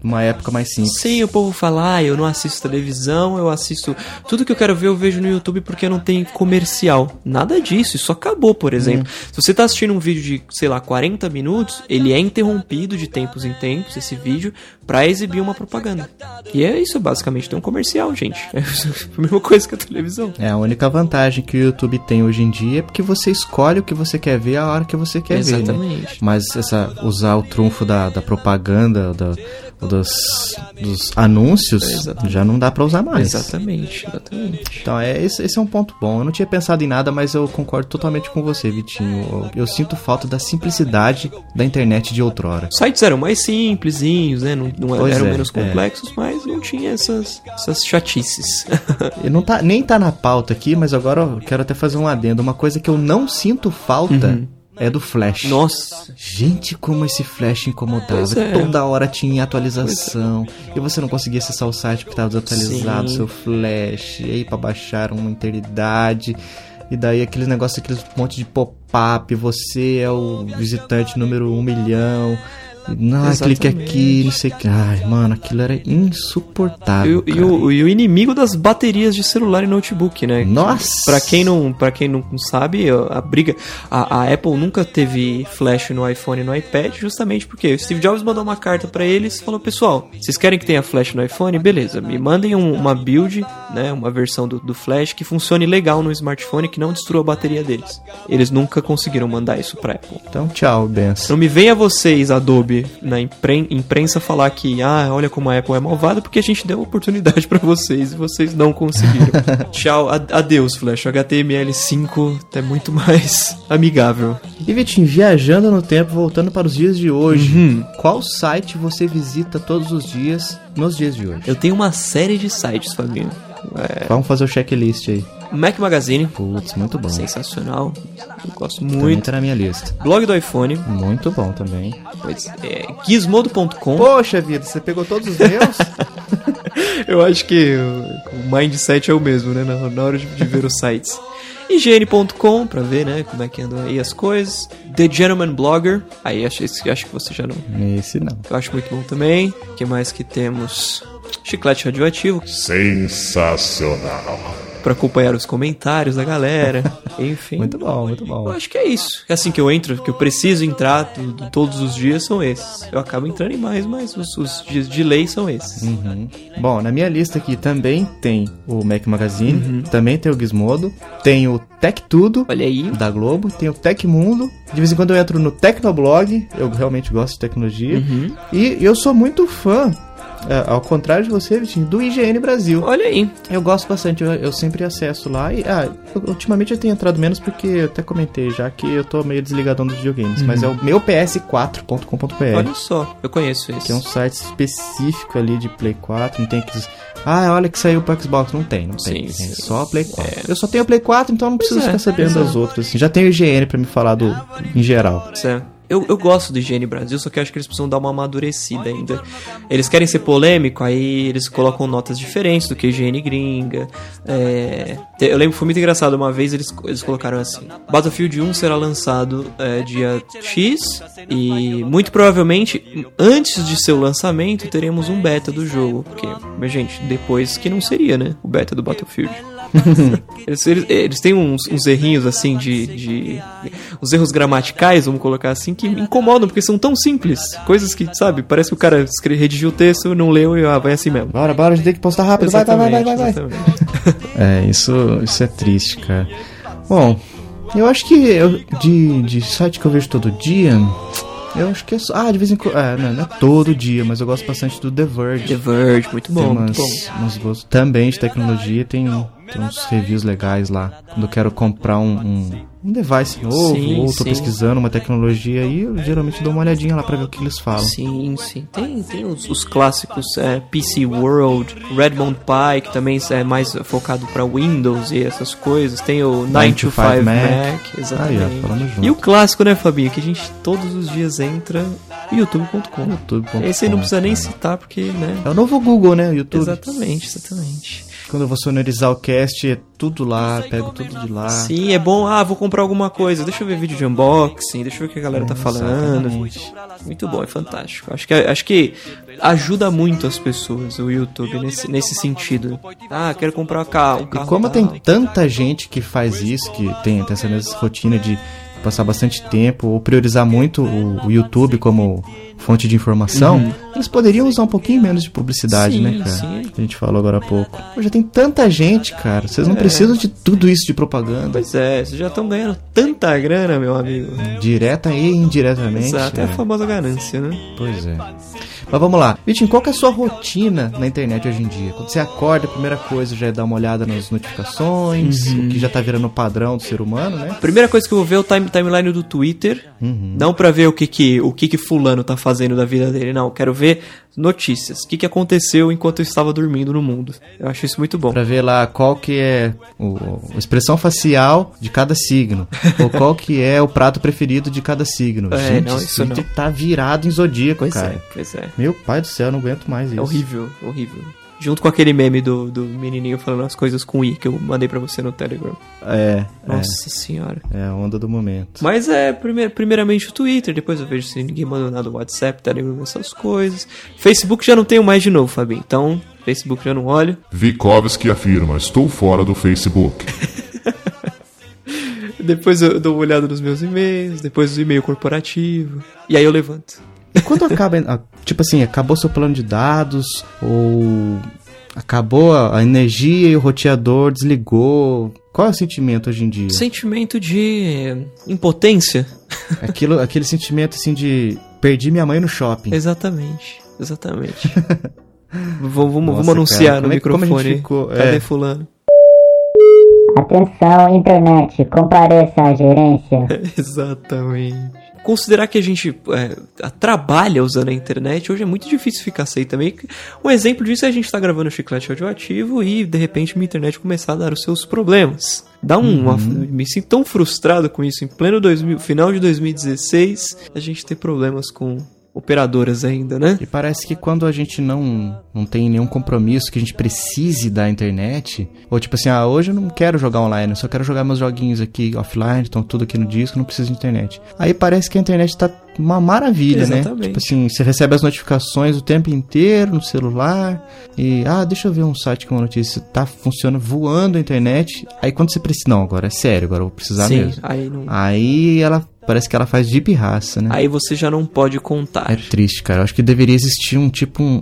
S2: numa época mais simples.
S3: Sim, o povo fala, ah, eu não assisto televisão, eu assisto. Tudo que eu quero ver eu vejo no YouTube porque não tem comercial. Nada disso, isso acabou, por exemplo. Se você tá assistindo um vídeo de, sei lá, 40 minutos, ele é interrompido de tempos em tempos, esse vídeo, pra exibir uma propaganda. E é isso, basicamente, tem um comercial, gente. É a mesma coisa que a televisão.
S2: É, a única vantagem que o YouTube tem hoje em dia é porque você escolhe o que você quer ver a hora que você quer ver. né?
S3: Exatamente.
S2: Mas essa, usar o trunfo da, da propaganda, da, dos, dos anúncios,
S3: Exatamente.
S2: já não dá pra usar mais.
S3: Exatamente, exatamente.
S2: Então, é, esse, esse é um ponto bom. Eu não tinha pensado em nada, mas eu concordo totalmente com você, Vitinho. Eu, eu sinto falta da simplicidade da internet de outrora.
S3: Os sites eram mais simplesinhos, né? Não, não
S2: Pois
S3: eram
S2: é,
S3: menos
S2: é.
S3: complexos, mas não tinha essas, essas chatices.
S2: E não tá, nem tá na pauta aqui, mas agora eu quero até fazer um adendo. Uma coisa que eu não sinto falta é do Flash.
S3: Nossa.
S2: Gente, como esse Flash incomodava.
S3: É.
S2: Toda hora tinha atualização. E você não conseguia acessar o site porque estava desatualizado
S3: Sim.
S2: seu Flash. E aí pra baixar uma eternidade. E daí aqueles negócios, aqueles monte de pop-up. Você é o visitante número um milhão. Não, clique
S3: Exatamente.
S2: aqui, não sei o que. Ai, mano, aquilo era insuportável.
S3: E, o- e o, e o inimigo das baterias de celular e notebook, né?
S2: Nossa!
S3: Pra quem não, pra quem não sabe, a briga. A, a Apple nunca teve flash no iPhone e no iPad, justamente porque o Steve Jobs mandou uma carta pra eles e falou: Pessoal, vocês querem que tenha flash no iPhone? Beleza, me mandem um- uma build, né? Uma versão do, do flash que funcione legal no smartphone que não destrua a bateria deles. Eles nunca conseguiram mandar isso pra Apple.
S2: Então, tchau, benção.
S3: Não me venha vocês, Adobe, na impren- imprensa falar que, ah, olha como a Apple é malvada, porque a gente deu oportunidade pra vocês e vocês não conseguiram. Tchau, a- adeus, Flash. O HTML5 é muito mais amigável.
S2: E Vitinho, viajando no tempo, voltando para os dias de hoje,
S3: Uhum.
S2: qual site você visita todos os dias nos dias de hoje?
S3: Eu tenho uma série de sites, Fabinho. É,
S2: Vamos fazer o checklist aí.
S3: Mac Magazine,
S2: Putz, muito bom.
S3: sensacional. Eu gosto
S2: Também
S3: muito.
S2: tá na minha lista.
S3: Blog do iPhone,
S2: Muito bom também.
S3: pois é, gizmodo.com.
S2: Poxa vida, você pegou todos os meus?
S3: Eu acho que o, mindset é o mesmo, né? Na, hora de, ver os sites. IGN.com pra ver, né? Como é que andam aí as coisas. The Gentleman Blogger. Aí acho, acho que você já não.
S2: Esse não.
S3: Eu acho muito bom também. O que mais que temos? Chiclete Radioativo
S5: Sensacional.
S3: Pra acompanhar os comentários da galera. Enfim.
S2: Muito bom, muito
S3: Eu
S2: bom.
S3: acho que é isso. É assim que eu entro, que eu preciso entrar tu- tu- todos os dias são esses. Eu acabo entrando em mais, mas os, os dias de lei são esses.
S2: Uhum. Bom, na minha lista aqui também tem o Mac Magazine,
S3: Uhum.
S2: também tem o Gizmodo, tem o Tech Tudo
S3: Olha aí.
S2: da Globo, tem o Tech Mundo. De vez em quando eu entro no Tecnoblog, eu realmente gosto de tecnologia.
S3: Uhum.
S2: E eu sou muito fã, é, ao contrário de você, Vitinho, do IGN Brasil.
S3: Olha aí.
S2: Eu gosto bastante, eu, eu sempre acesso lá. E, ah, eu- ultimamente eu tenho entrado menos porque eu até comentei já que eu tô meio desligadão dos videogames. Mas é o meu ps4.com.br.
S3: Olha só, eu conheço esse.
S2: Que é um site específico ali de Play 4, não tem aqueles. Ah, olha que saiu pro Xbox. Não tem, não tem.
S3: Sim,
S2: É
S3: sim.
S2: só Play 4. Eu só tenho Play 4, então não preciso
S3: é,
S2: ficar sabendo
S3: é.
S2: das outras. assim. Já tenho o IGN pra me falar do em geral.
S3: É. eu, eu gosto do IGN Brasil, só que eu acho que eles precisam dar uma amadurecida ainda. Eles querem ser polêmico, aí eles colocam notas diferentes do que IGN gringa. É, eu lembro foi muito engraçado, uma vez eles, eles colocaram assim: Battlefield 1 será lançado é, dia X e muito provavelmente antes de seu lançamento teremos um beta do jogo. Porque, mas, gente, depois que não seria, né? O beta do Battlefield. eles, eles, eles, têm uns, uns errinhos assim de, de. Os erros gramaticais, vamos colocar assim, que me incomodam, porque são tão simples. Coisas que, sabe, parece que o cara redigiu o texto, não leu e ah, vai assim mesmo.
S2: Bora, bora, a gente tem que postar rápido, vai, vai, vai, vai, vai. é, isso, isso é triste, cara. Bom, eu acho que eu, de, de site que eu vejo todo dia. Eu acho que é só. Ah, de vez em quando. É, não, não, é todo dia, mas eu gosto bastante do The Verge.
S3: The Verge, muito bom. Tem
S2: umas,
S3: muito bom.
S2: Umas. Também de tecnologia, tem, tem uns reviews legais lá. Quando eu quero comprar um, um um device novo, sim, ou tô sim. pesquisando uma tecnologia aí, eu geralmente dou uma olhadinha lá pra ver o que eles falam.
S3: Sim, sim. Tem, tem os, os clássicos é, PC World, Redmond Pi, que também é mais focado pra Windows e essas coisas. Tem o 925 Mac, Mac, exatamente. Aí, e o clássico, né, Fabinho, que a gente todos os dias entra youtube.com. YouTube Esse aí não precisa nem citar porque, né?
S2: É o novo Google, né, o YouTube.
S3: Exatamente, exatamente.
S2: Quando eu vou sonorizar o cast, é tudo lá, pego tudo de lá.
S3: Sim, é bom. Ah, vou comprar alguma coisa. Deixa eu ver vídeo de unboxing, deixa eu ver o que a galera tá falando. Muito bom, é fantástico. Acho que, acho que ajuda muito as pessoas, o YouTube, nesse, nesse sentido. Ah, quero comprar um carro. Um carro
S2: e como tem tanta gente que faz isso, que tem, tem essa mesma rotina de passar bastante tempo ou priorizar muito o, o YouTube como fonte de informação, uhum. eles poderiam usar um pouquinho menos de publicidade, sim, né, cara? Sim. A gente falou agora há pouco. Pô, já tem tanta gente, cara. Vocês não é. precisam de tudo isso de propaganda.
S3: Pois é, vocês já estão ganhando tanta grana, meu amigo.
S2: Direta e indiretamente.
S3: Exato, é, é a famosa ganância, né?
S2: Pois é. Mas vamos lá. Vitinho, qual que é a sua rotina na internet hoje em dia? Quando você acorda, a primeira coisa já é dar uma olhada nas notificações, uhum. o que já tá virando padrão do ser humano, né?
S3: Primeira coisa que eu vou ver é o time, timeline do Twitter. Uhum. Não para ver o que que, o que que fulano tá fazendo da vida dele, não. Eu quero ver notícias. O que, que aconteceu enquanto eu estava dormindo no mundo. Eu acho isso muito bom.
S2: Pra ver lá qual que é o, a expressão facial de cada signo. ou qual que é o prato preferido de cada signo. É, Gente, não, isso não. tá virado em zodíaco,
S3: pois
S2: cara.
S3: É, pois é.
S2: Meu pai do céu, eu não aguento mais é isso.
S3: É horrível, horrível. Junto com aquele meme do, do menininho falando as coisas com I que eu mandei para você no Telegram.
S2: É.
S3: Nossa é. senhora.
S2: É a onda do momento.
S3: Mas é, primeir, primeiramente o Twitter, depois eu vejo se ninguém mandou nada no WhatsApp, Telegram, essas coisas. Facebook já não tenho mais de novo, Fabinho. Então, Facebook já não olho.
S5: Vikovski afirma: Estou fora do Facebook.
S3: depois eu dou uma olhada nos meus e-mails, depois o e-mail corporativo. E aí eu levanto.
S2: E quando acaba, tipo assim, acabou seu plano de dados, ou acabou a energia e o roteador desligou, qual é o sentimento hoje em dia?
S3: Sentimento de impotência.
S2: Aquilo, aquele sentimento assim de perdi minha mãe no shopping.
S3: Exatamente, exatamente. vamos, vamos, vamos anunciar cara, no é, microfone. Ficou, Cadê é. fulano?
S1: Atenção, internet, compareça à gerência.
S3: Exatamente considerar que a gente é, trabalha usando a internet, hoje é muito difícil ficar sem também. Um exemplo disso é a gente estar tá gravando o chiclete radioativo e de repente minha internet começar a dar os seus problemas. Dá um. Uhum. Me sinto tão frustrado com isso. Em pleno 2000, final de 2016, a gente ter problemas com operadoras ainda, né?
S2: E parece que quando a gente não, não tem nenhum compromisso que a gente precise da internet, ou tipo assim, ah, hoje eu não quero jogar online, eu só quero jogar meus joguinhos aqui offline, estão tudo aqui no disco, não preciso de internet. Aí parece que a internet tá uma maravilha, né? Exatamente. né? Tipo assim, você recebe as notificações o tempo inteiro no celular e, ah, deixa eu ver um site com uma notícia, tá funcionando, voando a internet. Aí quando você precisa, não, agora é sério, agora eu vou precisar Sim, mesmo.
S3: Aí, não...
S2: aí ela Parece que ela faz de pirraça, né?
S3: Aí você já não pode contar.
S2: É triste, cara. Eu acho que deveria existir um tipo um,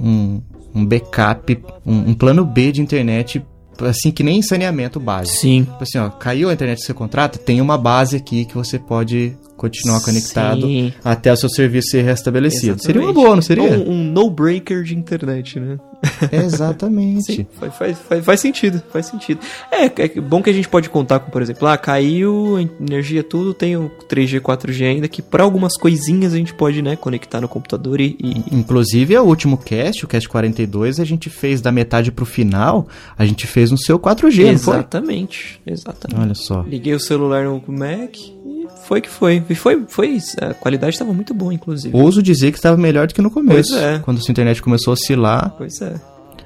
S2: um, um backup, um, um plano B de internet assim que nem saneamento básico.
S3: Sim.
S2: Tipo assim, ó, caiu a internet que você contrata, tem uma base aqui que você pode continuar conectado Sim. até o seu serviço ser restabelecido. Exatamente. Seria uma boa, não seria?
S3: Um, um no-breaker de internet, né?
S2: Exatamente.
S3: Sim, faz, faz, faz, sentido, faz sentido. É, é bom que a gente pode contar com, por exemplo, ah, caiu, energia tudo, tem o 3G, 4G ainda, que para algumas coisinhas a gente pode, né, conectar no computador e, e...
S2: Inclusive, é o último cast, o cast 42, a gente fez da metade pro final, a gente fez no seu 4G,
S3: Exatamente, exatamente.
S2: Olha só.
S3: Liguei o celular no Mac Foi que foi. E foi, foi. A qualidade estava muito boa, inclusive.
S2: Ouso dizer que estava melhor do que no começo.
S3: Pois é.
S2: Quando a sua internet começou a oscilar.
S3: Pois é.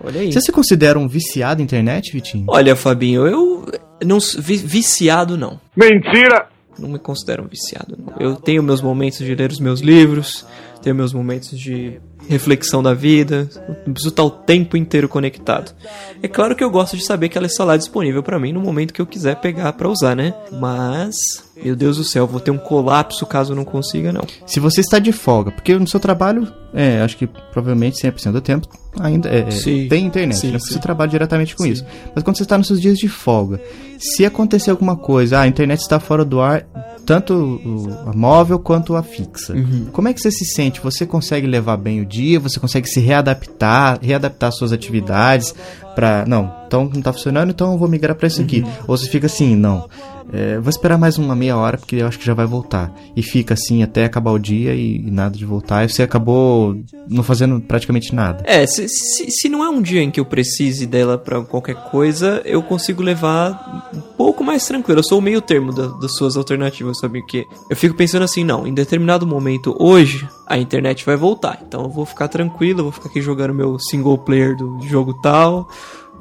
S3: Olha aí.
S2: Você se considera um viciado em internet, Vitinho?
S3: Olha, Fabinho, eu não vi- viciado não.
S6: Mentira!
S3: Não me considero um viciado. Não. Eu tenho meus momentos de ler os meus livros, tenho meus momentos de reflexão da vida. Não preciso estar o tempo inteiro conectado. É claro que eu gosto de saber que ela está lá disponível para mim no momento que eu quiser pegar para usar, né? Mas, meu Deus do céu, vou ter um colapso caso não consiga, não.
S2: Se você está de folga, porque no seu trabalho, é, acho que provavelmente 100% do tempo ainda é,
S3: Sim.
S2: tem internet,
S3: Sim,
S2: né?
S3: sim.
S2: Você trabalha diretamente com isso. Mas quando você está nos seus dias de folga, se acontecer alguma coisa, ah, a internet está fora do ar, tanto a móvel quanto a fixa.
S3: Uhum.
S2: Como é que você se sente? Você consegue levar bem o dia? Você consegue se readaptar, readaptar suas atividades para não, então não tá funcionando, então eu vou migrar para isso aqui.
S3: Uhum.
S2: Ou você fica assim, não, é, vou esperar mais uma meia hora porque eu acho que já vai voltar. E fica assim até acabar o dia e, e nada de voltar. E você acabou não fazendo praticamente nada.
S3: É, se, se, se não é um dia em que eu precise dela pra qualquer coisa, eu consigo levar um pouco mais tranquilo. Eu sou o meio termo da- das suas alternativas, sabe o que? Eu fico pensando assim, não, em determinado momento hoje, a internet vai voltar. Então eu vou ficar tranquilo, eu vou ficar aqui jogando meu single player do jogo tal.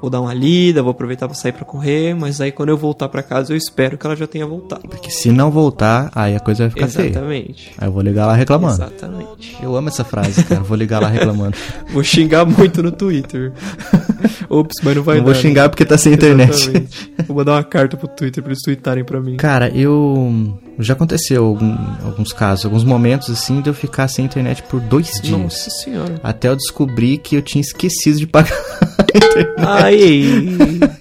S3: Vou dar uma lida, vou aproveitar pra sair pra correr, mas aí quando eu voltar pra casa eu espero que ela já tenha voltado.
S2: Porque se não voltar, aí a coisa vai ficar feia.
S3: Exatamente.
S2: Aí eu vou ligar lá reclamando.
S3: Exatamente.
S2: Eu amo essa frase, cara. Vou ligar lá reclamando.
S3: Vou xingar muito no Twitter. Ops, mas não vai
S2: não vou
S3: dar, né?
S2: xingar porque tá sem internet.
S3: Exatamente. Vou mandar uma carta pro Twitter pra eles tweetarem pra mim.
S2: Cara, eu. Já aconteceu algum- alguns casos, alguns momentos assim, de eu ficar sem internet por dois dias.
S3: Nossa senhora.
S2: Até eu descobrir que eu tinha esquecido de pagar a internet.
S3: Ai,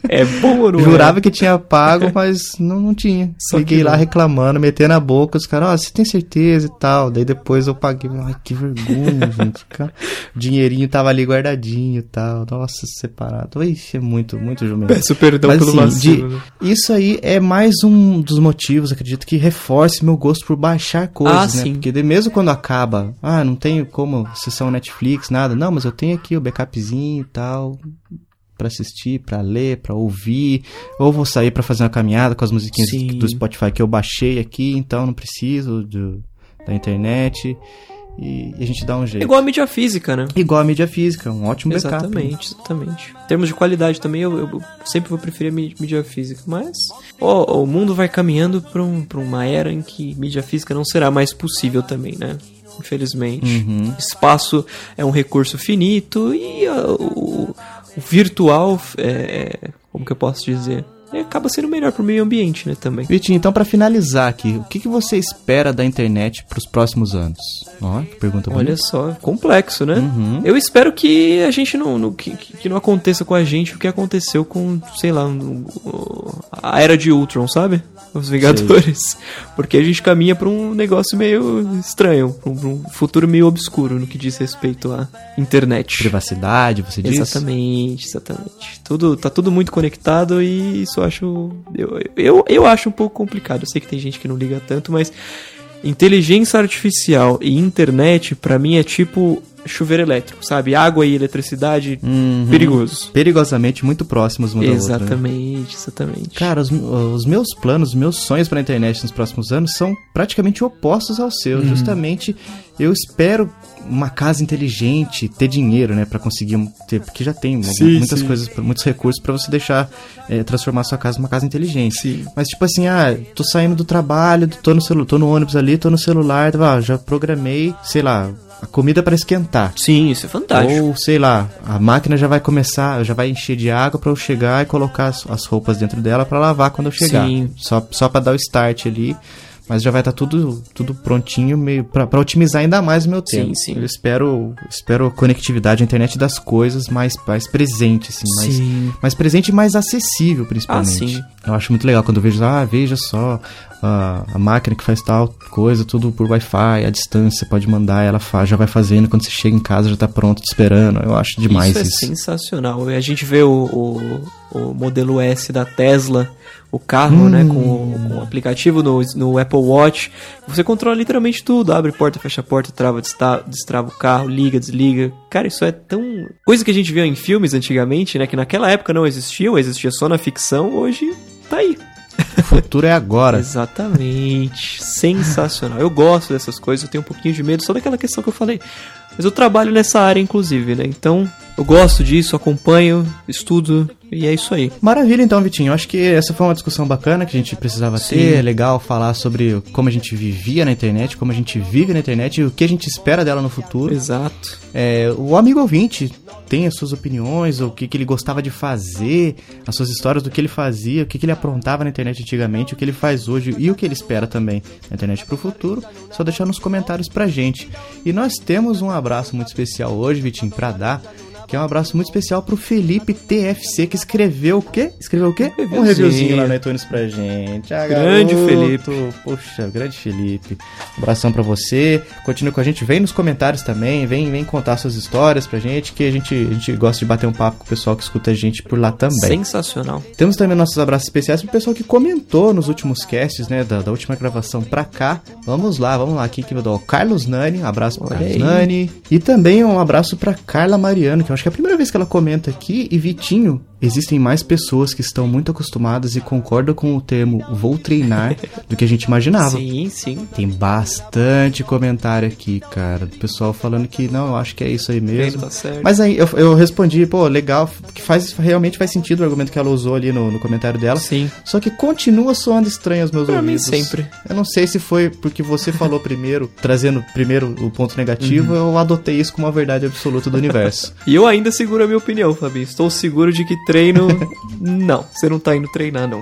S3: é bom ou não é?
S2: Jurava que tinha pago, mas não, não tinha.
S3: Só
S2: Liguei lá
S3: não.
S2: reclamando, metendo a boca, os caras, ó, você tem certeza e tal. Daí depois eu paguei. Ai, que vergonha, gente. Cara, o dinheirinho tava ali guardadinho e tal. Nossa, separado. Ixi, é muito, muito jumento.
S3: Peço perdão
S2: Mas,
S3: pelo
S2: assim,
S3: vacilo.
S2: de-
S3: né?
S2: Isso aí é mais um dos motivos, acredito, que reforce meu gosto por baixar coisas,
S3: Ah,
S2: né?
S3: sim.
S2: Porque de- mesmo quando acaba, ah, não tenho como sessão Netflix, nada. Não, mas eu tenho aqui o backupzinho e tal pra assistir, pra ler, pra ouvir, ou vou sair pra fazer uma caminhada com as musiquinhas
S3: Sim.
S2: do Spotify que eu baixei aqui, então não preciso do- da internet. E, e a gente dá um jeito.
S3: Igual a mídia física, né?
S2: Igual a mídia física, um ótimo backup.
S3: Exatamente, exatamente. Em termos de qualidade também, eu, eu sempre vou preferir a mí- mídia física. Mas ó, o mundo vai caminhando pra, um, pra uma era em que mídia física não será mais possível também, né? Infelizmente.
S2: Uhum.
S3: Espaço é um recurso finito e o, o virtual, é, é, como que eu posso dizer? É, acaba sendo melhor pro meio ambiente, né, também.
S2: Vitinho, então pra finalizar aqui, o que, que você espera da internet pros próximos anos? Ó, que pergunta
S3: Olha
S2: bonita.
S3: só, complexo, né?
S2: Uhum.
S3: Eu espero que a gente não, não- que, que não aconteça com a gente o que aconteceu com, sei lá, o- a era de Ultron, sabe? Os Vingadores. Porque a gente caminha pra um negócio meio estranho, pra um, pra um futuro meio obscuro no que diz respeito à internet.
S2: Privacidade, você diz?
S3: Exatamente, exatamente. Tudo, tá tudo muito conectado e isso eu acho. Eu, eu, eu acho um pouco complicado. Eu sei que tem gente que não liga tanto, mas inteligência artificial e internet, pra mim, é tipo chuveiro elétrico, sabe? Água e eletricidade,
S2: Uhum.
S3: perigoso.
S2: Perigosamente muito próximos outra. né?
S3: Exatamente, exatamente.
S2: Cara, os, os meus planos, os meus sonhos pra internet nos próximos anos são praticamente opostos aos seus.
S3: Uhum.
S2: Justamente, eu espero uma casa inteligente, ter dinheiro, né, Pra conseguir um- ter, porque já tem
S3: Sim,
S2: muitas
S3: sim.
S2: coisas, muitos recursos pra você deixar eh, transformar sua casa numa casa inteligente.
S3: Sim.
S2: Mas tipo assim, ah, tô saindo do trabalho, tô no celu tô no ônibus ali, tô no celular, ah, já programei, sei lá, a comida para esquentar.
S3: Sim, isso é fantástico.
S2: Ou, sei lá, a máquina já vai começar, já vai encher de água pra eu chegar e colocar as, as roupas dentro dela pra lavar quando eu chegar.
S3: Sim.
S2: Só, só para dar o start ali. Mas já vai estar tudo, tudo prontinho meio pra otimizar ainda mais o meu
S3: Sim,
S2: tempo.
S3: sim.
S2: Eu espero, espero conectividade, a internet das coisas mais, mais presente, assim, mais,
S3: Sim.
S2: mais presente e mais acessível, principalmente.
S3: Ah, sim.
S2: Eu acho muito legal quando eu vejo, ah, veja só, a, a máquina que faz tal coisa, tudo por Wi-Fi, à distância, pode mandar, ela faz, já vai fazendo, quando você chega em casa já tá pronto, te esperando. Eu acho demais
S3: isso
S2: isso.
S3: é sensacional. A gente vê o, o, o modelo S da Tesla, o carro,
S2: Hum.
S3: né, com o, com o aplicativo no, no Apple Watch. Você controla literalmente tudo. Abre porta, fecha a porta, trava, desta- destrava o carro, liga, desliga. Cara, isso é tão... Coisa que a gente via em filmes antigamente, né, que naquela época não existiam, existia só na ficção, hoje tá aí.
S2: O futuro é agora.
S3: Exatamente. Sensacional. Eu gosto dessas coisas, eu tenho um pouquinho de medo só daquela questão que eu falei. Mas eu trabalho nessa área, inclusive, né? Então, eu gosto disso, acompanho, estudo, e é isso aí.
S2: Maravilha, então, Vitinho. Acho que essa foi uma discussão bacana que a gente precisava
S3: Sim.
S2: ter. É legal falar sobre como a gente vivia na internet, como a gente vive na internet e o que a gente espera dela no futuro.
S3: Exato.
S2: É, o amigo ouvinte tem as suas opiniões, o que, que ele gostava de fazer, as suas histórias do que ele fazia, o que, que ele aprontava na internet antigamente, o que ele faz hoje e o que ele espera também na internet pro futuro. Só deixar nos comentários pra gente. E nós temos um abraço muito especial hoje, Vitinho, pra dar. Que é um abraço muito especial pro Felipe TFC, que escreveu o quê? Escreveu o quê? Um reviewzinho lá no iTunes pra gente. Ah,
S3: Grande
S2: garoto.
S3: Felipe.
S2: Poxa, grande Felipe. Um abração pra você. Continue com a gente. Vem nos comentários também. Vem, vem contar suas histórias pra gente. Que a gente, a gente gosta de bater um papo com o pessoal que escuta a gente por lá também.
S3: Sensacional.
S2: Temos também nossos abraços especiais pro pessoal que comentou nos últimos casts, né? Da, da última gravação pra cá. Vamos lá, vamos lá. Aqui que eu dou o Carlos Nani. Um abraço pro
S3: Olha
S2: Carlos
S3: aí.
S2: Nani. E também um abraço pra Carla Mariano, que eu acho que é a primeira vez que ela comenta aqui. E Vitinho, existem mais pessoas que estão muito acostumadas e concordam com o termo vou treinar do que a gente imaginava.
S3: Sim, sim.
S2: Tem bastante comentário aqui, cara. Do pessoal falando que não, eu acho que é isso aí mesmo.
S3: Tá certo.
S2: Mas aí eu, eu respondi, pô, legal, que faz, realmente faz sentido o argumento que ela usou ali no, no comentário dela.
S3: Sim.
S2: Só que continua soando estranho aos meus
S3: Pra mim
S2: ouvidos.
S3: sempre.
S2: Eu não sei se foi porque você falou primeiro, trazendo primeiro o ponto
S3: Uhum.
S2: negativo, eu adotei isso como uma verdade absoluta do universo.
S3: E eu ainda seguro a minha opinião, Fabinho. Estou seguro de que treino. não, você não tá indo treinar, não.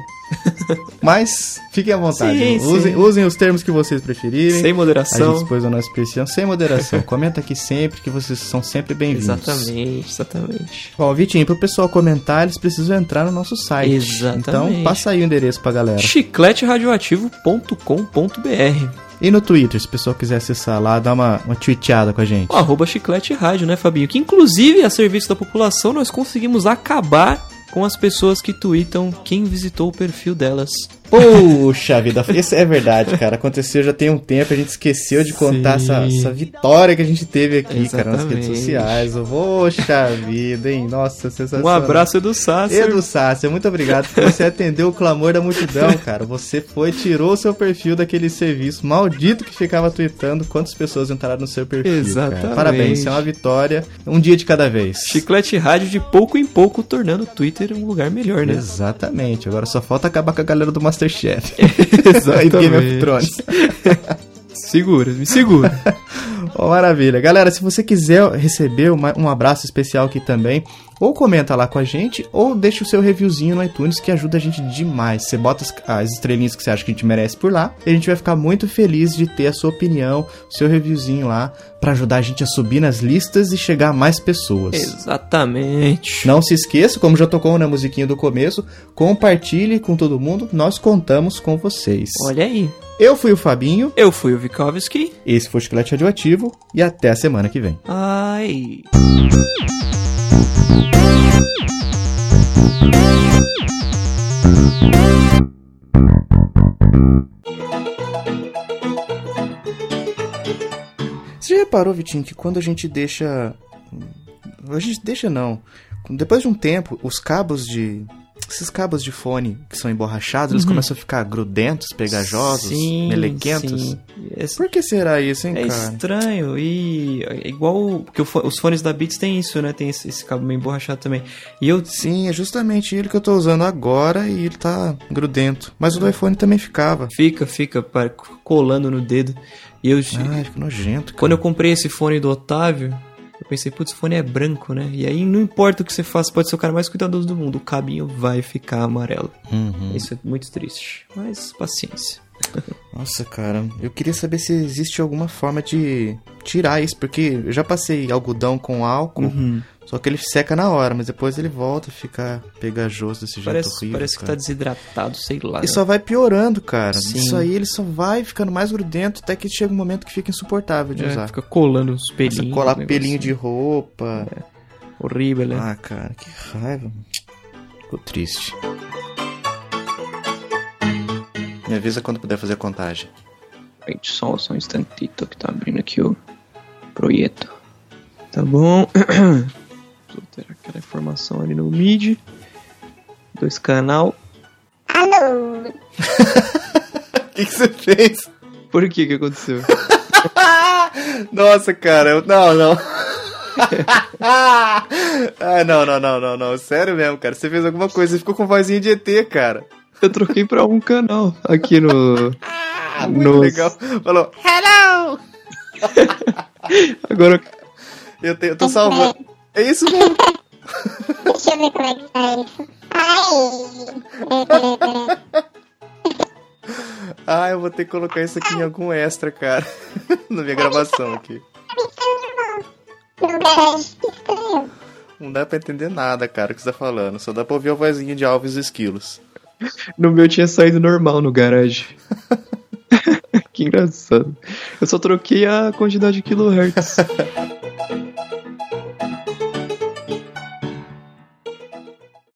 S2: Mas fiquem à vontade.
S3: Sim,
S2: usem,
S3: sim.
S2: usem os termos que vocês preferirem.
S3: Sem
S2: A
S3: moderação.
S2: gente expôs a nossa expressão sem moderação. Comenta aqui sempre que vocês são sempre bem-vindos.
S3: Exatamente, exatamente.
S2: Bom, Vitinho, pro pessoal comentar, eles precisam entrar no nosso site.
S3: Exatamente.
S2: Então, passa aí o endereço pra galera.
S3: chicleteradioativo.com.br
S2: E no Twitter, se o pessoal quiser acessar lá, dá uma, uma tweeteada com a gente.
S3: O Arroba Chiclete Rádio, né, Fabinho? Que inclusive, a serviço da população, nós conseguimos acabar com as pessoas que tweetam quem visitou o perfil delas.
S2: Puxa vida, isso é verdade, cara. Aconteceu já tem um tempo, a gente esqueceu de contar essa, essa vitória que a gente teve aqui, cara, nas redes
S3: Exatamente.
S2: sociais. Poxa vida, hein? Nossa, sensacional.
S3: Um abraço, Edu Sasser.
S2: Edu Sácia, muito obrigado por você atender o clamor da multidão, cara. Você foi, tirou o seu perfil daquele serviço maldito que ficava tweetando quantas pessoas entraram no seu perfil. cara.
S3: Exatamente.
S2: Parabéns, isso é uma vitória, um dia de cada vez.
S3: Chiclete Rádio de pouco em pouco tornando o Twitter um lugar melhor, né?
S2: Exatamente, agora só falta acabar com a galera do Masterchef.
S3: Exatamente.
S2: e Game of Thrones.
S3: Segura, me segura.
S2: Ó, maravilha. Galera, se você quiser receber uma- um abraço especial aqui também, ou comenta lá com a gente, ou deixa o seu reviewzinho no iTunes, que ajuda a gente demais. Você bota as, as estrelinhas que você acha que a gente merece por lá, e a gente vai ficar muito feliz de ter a sua opinião, o seu reviewzinho lá, pra ajudar a gente a subir nas listas e chegar a mais pessoas.
S3: Exatamente.
S2: Não se esqueça, como já tocou na musiquinha do começo, compartilhe com todo mundo, nós contamos com vocês.
S3: Olha aí.
S2: Eu fui o Fabinho,
S3: Eu fui o Vikovski.
S2: esse foi o Chiclete Radioativo, e até a semana que vem.
S3: Ai.
S2: Você já reparou, Vitinho, que quando a gente deixa. A gente deixa não. Depois de um tempo, os cabos de. Esses cabos de fone que são emborrachados, eles começam a ficar grudentos, pegajosos,
S3: Uhum. Sim,
S2: melequentos.
S3: sim. É,
S2: Por que será isso, hein,
S3: é
S2: cara?
S3: estranho e é igual porque os fones da Beats tem isso, né? Tem esse, cabo meio emborrachado também. E eu
S2: Sim, é justamente ele que eu tô usando agora e ele tá grudento. Mas o do iPhone também ficava.
S3: fica, fica colando no dedo. E eu
S2: Ai, fica nojento, cara.
S3: quando eu comprei esse fone do Otávio, pensei, putz, fone é branco, né? E aí não importa o que você faça, pode ser o cara mais cuidadoso do mundo, o cabinho vai ficar amarelo.
S2: Uhum.
S3: Isso é muito triste, mas paciência.
S2: Nossa, cara, eu queria saber se existe alguma forma de tirar isso, porque eu já passei algodão com álcool,
S3: Uhum.
S2: só que ele seca na hora, mas depois ele volta a ficar pegajoso desse jeito
S3: Parece,
S2: horrível.
S3: parece que tá
S2: cara.
S3: desidratado, sei lá.
S2: E só vai piorando, cara.
S3: Sim.
S2: Isso aí ele só vai ficando mais grudento até que chega um momento que fica insuportável de
S3: É,
S2: usar.
S3: fica colando os pelinhos.
S2: a colar pelinho de roupa.
S3: Horrível, né?
S2: Ah, cara, que raiva. Ficou triste. Me avisa quando puder fazer a contagem.
S3: Gente, só, só um instantito que tá abrindo aqui o projeto. Tá bom. Vou ter aquela informação ali no MIDI. Dois canal.
S7: Alô?
S2: O que, que você fez?
S3: Por que que aconteceu?
S2: Nossa, cara, eu- não, não. ah, não, não, não, não, não. Sério mesmo, cara. Você fez alguma coisa, você ficou com vozinha de ET, cara.
S3: Eu troquei pra um canal aqui no.
S2: Ah, muito
S3: Nossa.
S2: legal. Falou, hello!
S3: Agora
S2: Eu, te- eu tô salvando. É isso mesmo.
S7: Deixa eu ver como é que tá isso. Ai.
S2: Ah, eu vou ter que colocar isso aqui em algum extra, cara. Na minha gravação aqui.
S7: No.
S2: Não dá pra entender nada, cara, o que você tá falando. Só dá pra ouvir a vozinha de Alves Esquilos.
S3: No meu tinha saído normal no garagem. que engraçado. Eu só troquei a quantidade de kilohertz.